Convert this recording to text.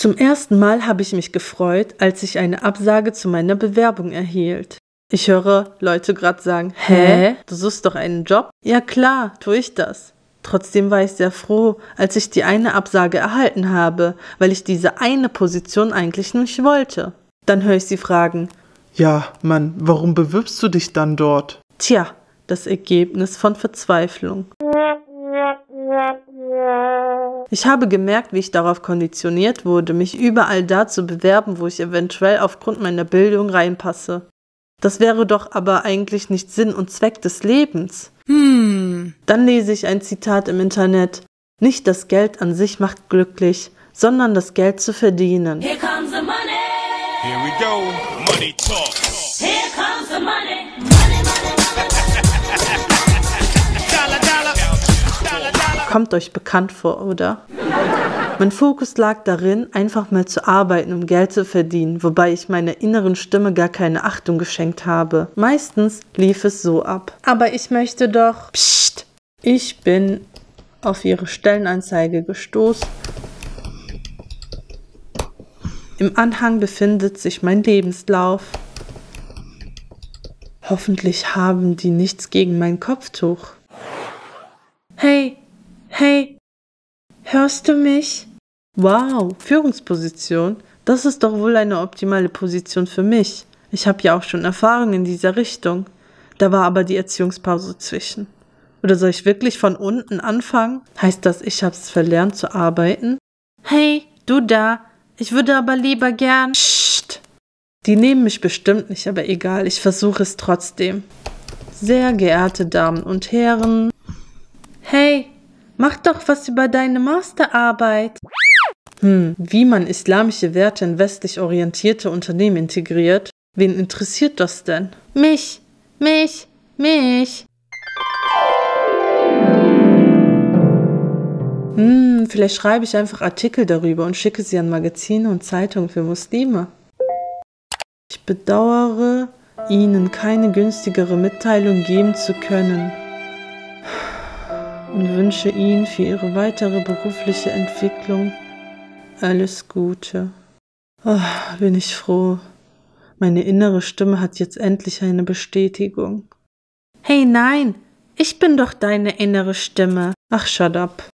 Zum ersten Mal habe ich mich gefreut, als ich eine Absage zu meiner Bewerbung erhielt. Ich höre Leute gerade sagen, hä? Du suchst doch einen Job? Ja klar, tue ich das. Trotzdem war ich sehr froh, als ich die eine Absage erhalten habe, weil ich diese eine Position eigentlich nicht wollte. Dann höre ich sie fragen, Ja, Mann, warum bewirbst du dich dann dort? tja, das Ergebnis von Verzweiflung. Ich habe gemerkt, wie ich darauf konditioniert wurde, mich überall da zu bewerben, wo ich eventuell aufgrund meiner Bildung reinpasse. Das wäre doch aber eigentlich nicht Sinn und Zweck des Lebens. Hmm. Dann lese ich ein Zitat im Internet. Nicht das Geld an sich macht glücklich, sondern das Geld zu verdienen. Here comes the money. Here we go. Money talk. Here comes the money, Kommt euch bekannt vor, oder? Mein Fokus lag darin, einfach mal zu arbeiten, um Geld zu verdienen, wobei ich meiner inneren Stimme gar keine Achtung geschenkt habe. Meistens lief es so ab. Aber ich möchte doch. Psst! Ich bin auf ihre Stellenanzeige gestoßen. Im Anhang befindet sich mein Lebenslauf. Hoffentlich haben die nichts gegen mein Kopftuch. Hey, hey, hörst du mich? Wow, Führungsposition. Das ist doch wohl eine optimale Position für mich. Ich habe ja auch schon Erfahrung in dieser Richtung. Da war aber die Erziehungspause zwischen. Oder soll ich wirklich von unten anfangen? Heißt das, ich hab's verlernt zu arbeiten? Hey, du da. Ich würde aber lieber gern. Psst. Die nehmen mich bestimmt nicht, aber egal, ich versuche es trotzdem. Sehr geehrte Damen und Herren. Mach doch was über deine Masterarbeit. Hm, wie man islamische Werte in westlich orientierte Unternehmen integriert? Wen interessiert das denn? Mich, mich, mich. Hm, vielleicht schreibe ich einfach Artikel darüber und schicke sie an Magazine und Zeitungen für Muslime. Ich bedauere, Ihnen keine günstigere Mitteilung geben zu können und wünsche Ihnen für Ihre weitere berufliche Entwicklung alles Gute. Oh, bin ich froh. Meine innere Stimme hat jetzt endlich eine Bestätigung. Hey nein, ich bin doch deine innere Stimme. Ach, shut up.